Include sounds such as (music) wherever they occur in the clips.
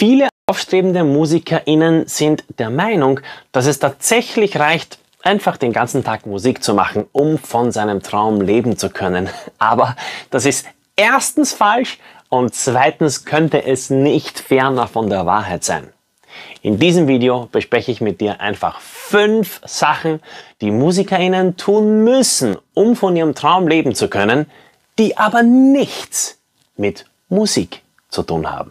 Viele aufstrebende MusikerInnen sind der Meinung, dass es tatsächlich reicht, einfach den ganzen Tag Musik zu machen, um von seinem Traum leben zu können. (laughs) Aber das ist erstens falsch und zweitens könnte es nicht ferner von der Wahrheit sein. In diesem Video bespreche ich mit dir einfach fünf Sachen, die MusikerInnen tun müssen, um von ihrem Traum leben zu können, die aber nichts mit Musik zu tun haben.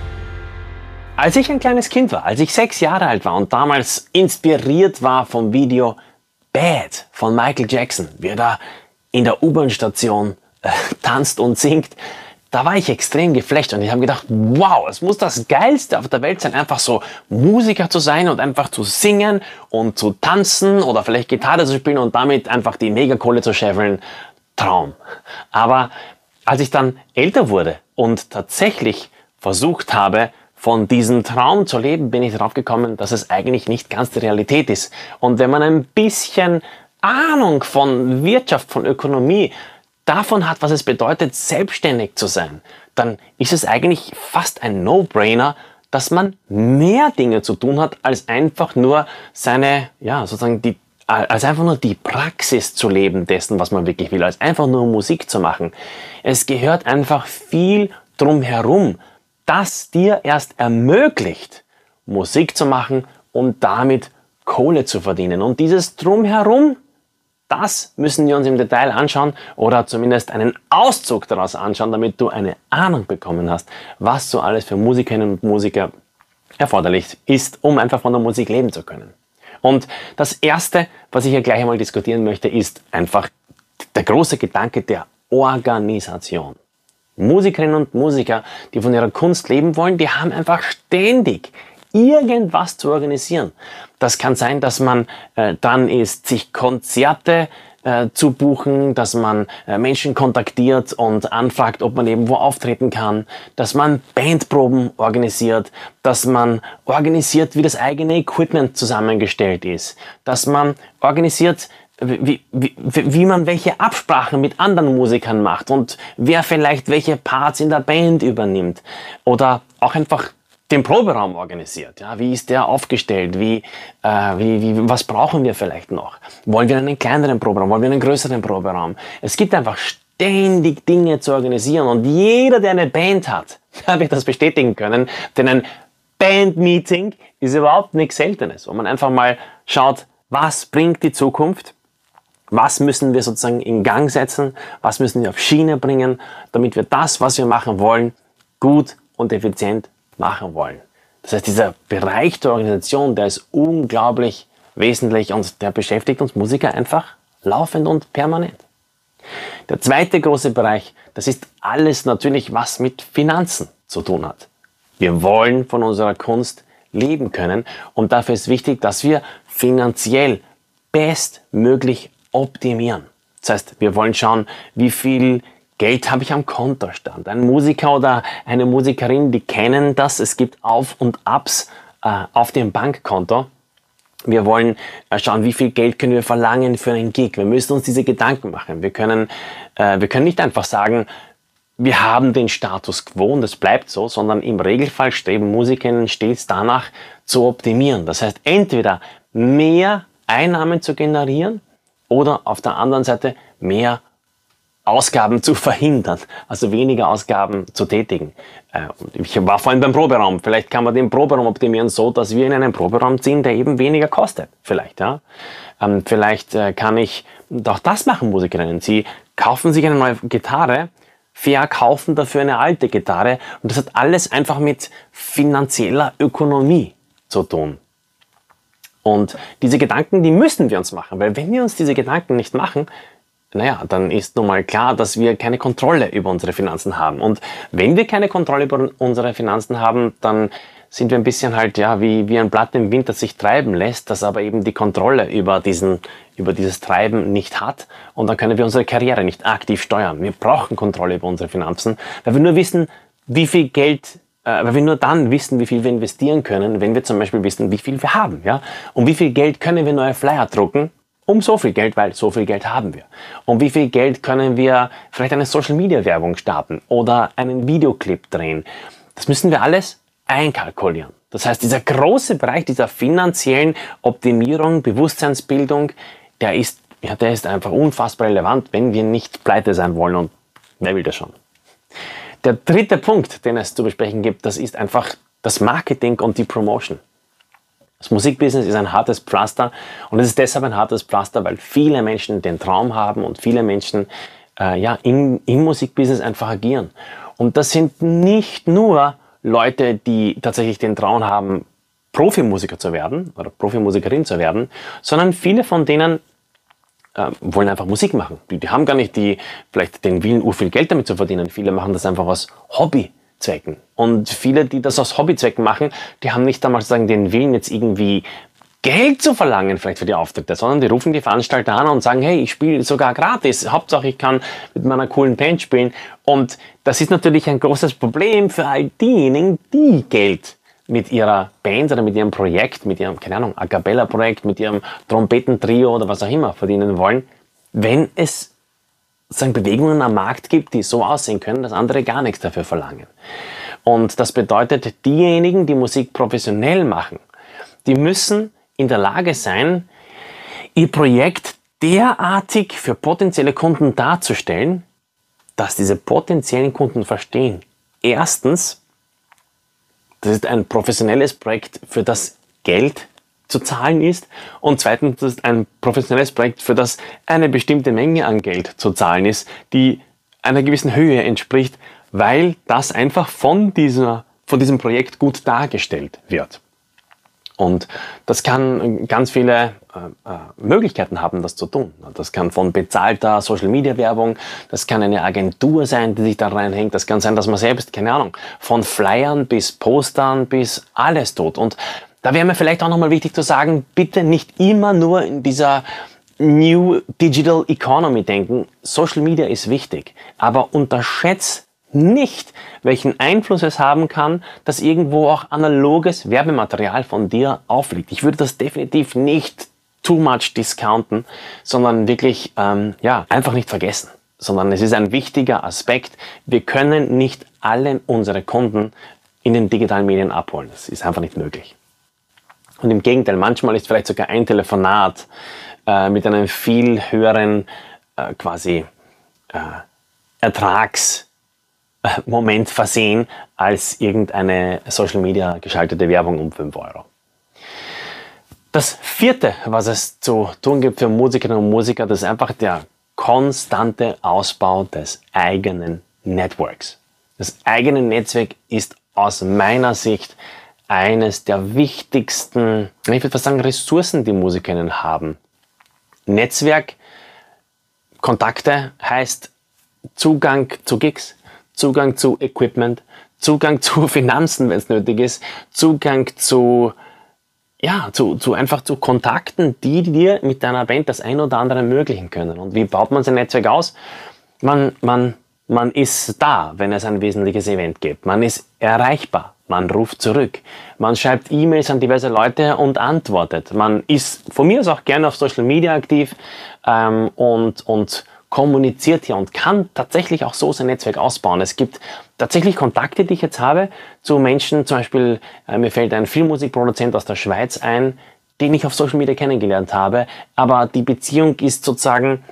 Als ich ein kleines Kind war, als ich sechs Jahre alt war und damals inspiriert war vom Video Bad von Michael Jackson, wie er da in der U-Bahn-Station äh, (laughs) tanzt und singt, da war ich extrem geflecht und ich habe gedacht, wow, es muss das Geilste auf der Welt sein, einfach so Musiker zu sein und einfach zu singen und zu tanzen oder vielleicht Gitarre zu spielen und damit einfach die Megakohle zu scheffeln. Traum. Aber als ich dann älter wurde und tatsächlich versucht habe, von diesem Traum zu leben, bin ich darauf gekommen, dass es eigentlich nicht ganz die Realität ist. Und wenn man ein bisschen Ahnung von Wirtschaft, von Ökonomie, davon hat, was es bedeutet, selbstständig zu sein, dann ist es eigentlich fast ein No-Brainer, dass man mehr Dinge zu tun hat, als einfach nur seine, ja, sozusagen die, als einfach nur die Praxis zu leben dessen, was man wirklich will, als einfach nur Musik zu machen. Es gehört einfach viel drumherum das dir erst ermöglicht, Musik zu machen und damit Kohle zu verdienen. Und dieses Drumherum, das müssen wir uns im Detail anschauen oder zumindest einen Auszug daraus anschauen, damit du eine Ahnung bekommen hast, was so alles für Musikerinnen und Musiker erforderlich ist, um einfach von der Musik leben zu können. Und das Erste, was ich hier gleich einmal diskutieren möchte, ist einfach der große Gedanke der Organisation. Musikerinnen und Musiker, die von ihrer Kunst leben wollen, die haben einfach ständig irgendwas zu organisieren. Das kann sein, dass man äh, dran ist, sich Konzerte äh, zu buchen, dass man äh, Menschen kontaktiert und anfragt, ob man irgendwo auftreten kann, dass man Bandproben organisiert, dass man organisiert, wie das eigene Equipment zusammengestellt ist, dass man organisiert, wie, wie, wie man welche Absprachen mit anderen Musikern macht und wer vielleicht welche Parts in der Band übernimmt oder auch einfach den Proberaum organisiert. Ja, wie ist der aufgestellt? Wie, äh, wie, wie, was brauchen wir vielleicht noch? Wollen wir einen kleineren Proberaum? Wollen wir einen größeren Proberaum? Es gibt einfach ständig Dinge zu organisieren und jeder, der eine Band hat, (laughs) wird das bestätigen können, denn ein Bandmeeting ist überhaupt nichts Seltenes, wo man einfach mal schaut, was bringt die Zukunft was müssen wir sozusagen in Gang setzen? Was müssen wir auf Schiene bringen, damit wir das, was wir machen wollen, gut und effizient machen wollen? Das heißt, dieser Bereich der Organisation, der ist unglaublich wesentlich und der beschäftigt uns Musiker einfach laufend und permanent. Der zweite große Bereich, das ist alles natürlich, was mit Finanzen zu tun hat. Wir wollen von unserer Kunst leben können und dafür ist wichtig, dass wir finanziell bestmöglich optimieren. Das heißt, wir wollen schauen, wie viel Geld habe ich am Kontostand. Ein Musiker oder eine Musikerin, die kennen das. Es gibt Auf und Abs äh, auf dem Bankkonto. Wir wollen äh, schauen, wie viel Geld können wir verlangen für einen Gig. Wir müssen uns diese Gedanken machen. Wir können, äh, wir können nicht einfach sagen, wir haben den Status quo und es bleibt so, sondern im Regelfall streben Musikerinnen stets danach zu optimieren. Das heißt, entweder mehr Einnahmen zu generieren oder auf der anderen Seite mehr Ausgaben zu verhindern, also weniger Ausgaben zu tätigen. Äh, ich war vorhin beim Proberaum. Vielleicht kann man den Proberaum optimieren so, dass wir in einen Proberaum ziehen, der eben weniger kostet. Vielleicht, ja. Ähm, vielleicht äh, kann ich auch das machen, Musikerinnen. Sie kaufen sich eine neue Gitarre, verkaufen dafür eine alte Gitarre und das hat alles einfach mit finanzieller Ökonomie zu tun. Und diese Gedanken, die müssen wir uns machen, weil wenn wir uns diese Gedanken nicht machen, naja, dann ist nun mal klar, dass wir keine Kontrolle über unsere Finanzen haben. Und wenn wir keine Kontrolle über unsere Finanzen haben, dann sind wir ein bisschen halt, ja, wie, wie ein Blatt im Wind, das sich treiben lässt, das aber eben die Kontrolle über, diesen, über dieses Treiben nicht hat. Und dann können wir unsere Karriere nicht aktiv steuern. Wir brauchen Kontrolle über unsere Finanzen, weil wir nur wissen, wie viel Geld weil wir nur dann wissen, wie viel wir investieren können, wenn wir zum Beispiel wissen, wie viel wir haben. Ja? Um wie viel Geld können wir neue Flyer drucken? Um so viel Geld, weil so viel Geld haben wir. Um wie viel Geld können wir vielleicht eine Social-Media-Werbung starten oder einen Videoclip drehen? Das müssen wir alles einkalkulieren. Das heißt, dieser große Bereich dieser finanziellen Optimierung, Bewusstseinsbildung, der ist, ja, der ist einfach unfassbar relevant, wenn wir nicht pleite sein wollen und wer will das schon? Der dritte Punkt, den es zu besprechen gibt, das ist einfach das Marketing und die Promotion. Das Musikbusiness ist ein hartes Pflaster und es ist deshalb ein hartes Pflaster, weil viele Menschen den Traum haben und viele Menschen äh, ja, im, im Musikbusiness einfach agieren. Und das sind nicht nur Leute, die tatsächlich den Traum haben, Profimusiker zu werden oder Profimusikerin zu werden, sondern viele von denen äh, wollen einfach Musik machen. Die, die, haben gar nicht die, vielleicht den Willen, ur viel Geld damit zu verdienen. Viele machen das einfach aus Hobbyzwecken. Und viele, die das aus Hobbyzwecken machen, die haben nicht einmal sagen, den Willen jetzt irgendwie Geld zu verlangen vielleicht für die Auftritte, sondern die rufen die Veranstalter an und sagen, hey, ich spiele sogar gratis, Hauptsache ich kann mit meiner coolen Band spielen. Und das ist natürlich ein großes Problem für all diejenigen, die Geld mit ihrer Band oder mit ihrem Projekt, mit ihrem, keine Ahnung, A Cappella-Projekt, mit ihrem Trompetentrio oder was auch immer verdienen wollen, wenn es sagen, Bewegungen am Markt gibt, die so aussehen können, dass andere gar nichts dafür verlangen. Und das bedeutet, diejenigen, die Musik professionell machen, die müssen in der Lage sein, ihr Projekt derartig für potenzielle Kunden darzustellen, dass diese potenziellen Kunden verstehen. Erstens, das ist ein professionelles Projekt, für das Geld zu zahlen ist. Und zweitens, das ist ein professionelles Projekt, für das eine bestimmte Menge an Geld zu zahlen ist, die einer gewissen Höhe entspricht, weil das einfach von, dieser, von diesem Projekt gut dargestellt wird. Und das kann ganz viele äh, äh, Möglichkeiten haben, das zu tun. Das kann von bezahlter Social-Media-Werbung, das kann eine Agentur sein, die sich da reinhängt, das kann sein, dass man selbst, keine Ahnung, von Flyern bis Postern bis alles tut. Und da wäre mir vielleicht auch nochmal wichtig zu sagen, bitte nicht immer nur in dieser New Digital Economy denken. Social Media ist wichtig, aber unterschätzt nicht, welchen Einfluss es haben kann, dass irgendwo auch analoges Werbematerial von dir aufliegt. Ich würde das definitiv nicht too much discounten, sondern wirklich ähm, ja einfach nicht vergessen. Sondern es ist ein wichtiger Aspekt. Wir können nicht alle unsere Kunden in den digitalen Medien abholen. Das ist einfach nicht möglich. Und im Gegenteil, manchmal ist vielleicht sogar ein Telefonat äh, mit einem viel höheren äh, quasi äh, Ertrags Moment versehen als irgendeine Social Media geschaltete Werbung um 5 Euro. Das vierte, was es zu tun gibt für Musikerinnen und Musiker, das ist einfach der konstante Ausbau des eigenen Networks. Das eigene Netzwerk ist aus meiner Sicht eines der wichtigsten, ich würde fast sagen, Ressourcen, die Musikerinnen haben. Netzwerk, Kontakte heißt Zugang zu Gigs, Zugang zu Equipment, Zugang zu (laughs) Finanzen, wenn es nötig ist, Zugang zu, ja, zu, zu einfach zu Kontakten, die dir mit deiner Band das ein oder andere ermöglichen können. Und wie baut man sein Netzwerk aus? Man, man, man ist da, wenn es ein wesentliches Event gibt. Man ist erreichbar. Man ruft zurück. Man schreibt E-Mails an diverse Leute und antwortet. Man ist von mir aus auch gerne auf Social Media aktiv ähm, und, und kommuniziert hier und kann tatsächlich auch so sein Netzwerk ausbauen. Es gibt tatsächlich Kontakte, die ich jetzt habe zu Menschen, zum Beispiel äh, mir fällt ein Filmmusikproduzent aus der Schweiz ein, den ich auf Social Media kennengelernt habe, aber die Beziehung ist sozusagen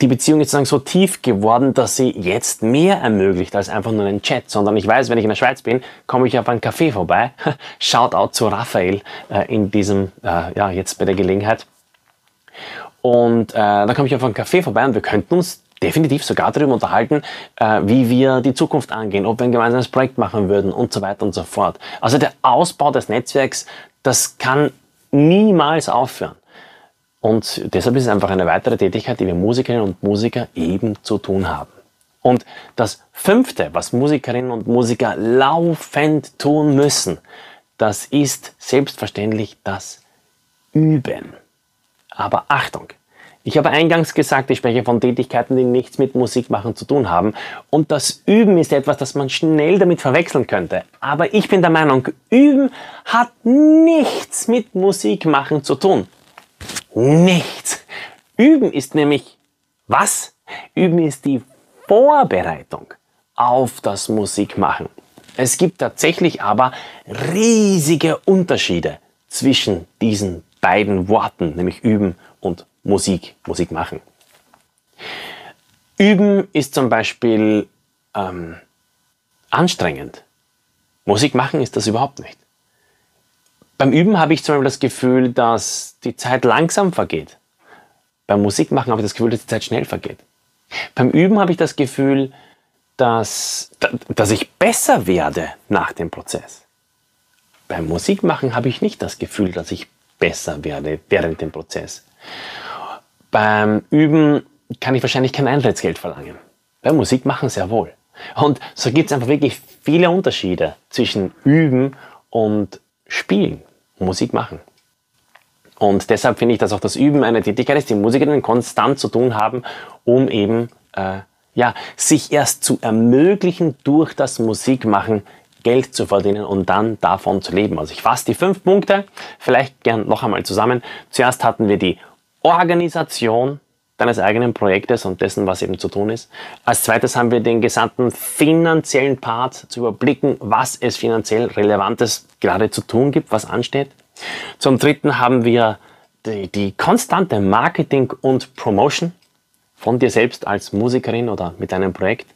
die Beziehung ist sozusagen so tief geworden, dass sie jetzt mehr ermöglicht als einfach nur einen Chat, sondern ich weiß, wenn ich in der Schweiz bin, komme ich auf ein Café vorbei. (laughs) Shoutout zu Raphael äh, in diesem, äh, ja, jetzt bei der Gelegenheit. Und äh, dann komme ich auf einen Café vorbei und wir könnten uns definitiv sogar darüber unterhalten, äh, wie wir die Zukunft angehen, ob wir ein gemeinsames Projekt machen würden und so weiter und so fort. Also der Ausbau des Netzwerks, das kann niemals aufhören. Und deshalb ist es einfach eine weitere Tätigkeit, die wir Musikerinnen und Musiker eben zu tun haben. Und das fünfte, was Musikerinnen und Musiker laufend tun müssen, das ist selbstverständlich das Üben. Aber Achtung, ich habe eingangs gesagt, ich spreche von Tätigkeiten, die nichts mit Musikmachen zu tun haben. Und das Üben ist etwas, das man schnell damit verwechseln könnte. Aber ich bin der Meinung, Üben hat nichts mit Musikmachen zu tun. Nichts. Üben ist nämlich was? Üben ist die Vorbereitung auf das Musikmachen. Es gibt tatsächlich aber riesige Unterschiede zwischen diesen beiden Worten, nämlich üben und Musik, Musik machen. Üben ist zum Beispiel ähm, anstrengend. Musik machen ist das überhaupt nicht. Beim Üben habe ich zum Beispiel das Gefühl, dass die Zeit langsam vergeht. Beim Musikmachen habe ich das Gefühl, dass die Zeit schnell vergeht. Beim Üben habe ich das Gefühl, dass, dass ich besser werde nach dem Prozess. Beim Musikmachen habe ich nicht das Gefühl, dass ich besser werde während dem Prozess. Beim Üben kann ich wahrscheinlich kein Eintrittsgeld verlangen. Beim Musikmachen sehr wohl. Und so gibt es einfach wirklich viele Unterschiede zwischen Üben und Spielen, Musik machen. Und deshalb finde ich, dass auch das Üben eine Tätigkeit ist, die Musikerinnen konstant zu tun haben, um eben äh, ja, sich erst zu ermöglichen, durch das Musikmachen Geld zu verdienen und dann davon zu leben. Also ich fasse die fünf Punkte vielleicht gern noch einmal zusammen. Zuerst hatten wir die Organisation deines eigenen Projektes und dessen, was eben zu tun ist. Als zweites haben wir den gesamten finanziellen Part zu überblicken, was es finanziell Relevantes gerade zu tun gibt, was ansteht. Zum Dritten haben wir die, die konstante Marketing und Promotion von dir selbst als Musikerin oder mit deinem Projekt.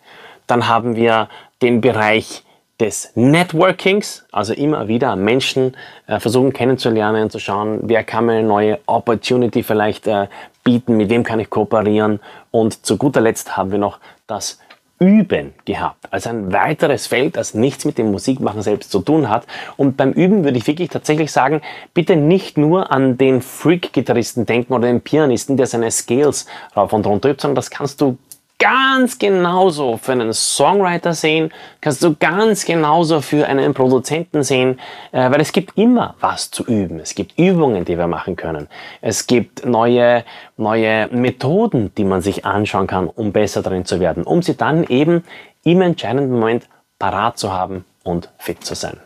Dann haben wir den Bereich des Networkings, also immer wieder Menschen äh, versuchen kennenzulernen, zu schauen, wer kann mir eine neue Opportunity vielleicht äh, bieten, mit wem kann ich kooperieren. Und zu guter Letzt haben wir noch das Üben gehabt, als ein weiteres Feld, das nichts mit dem Musikmachen selbst zu tun hat. Und beim Üben würde ich wirklich tatsächlich sagen, bitte nicht nur an den Freak-Gitarristen denken oder den Pianisten, der seine Scales rauf und runter übt, sondern das kannst du ganz genauso für einen Songwriter sehen, kannst du ganz genauso für einen Produzenten sehen, äh, weil es gibt immer was zu üben. Es gibt Übungen, die wir machen können. Es gibt neue, neue Methoden, die man sich anschauen kann, um besser darin zu werden, um sie dann eben im entscheidenden Moment parat zu haben und fit zu sein.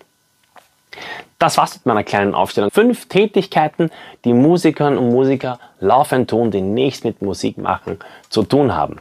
Das war's mit meiner kleinen Aufstellung. Fünf Tätigkeiten, die Musikerinnen und Musiker laufend tun, die nichts mit Musik machen zu tun haben.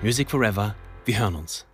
Music Forever. Wir hören uns.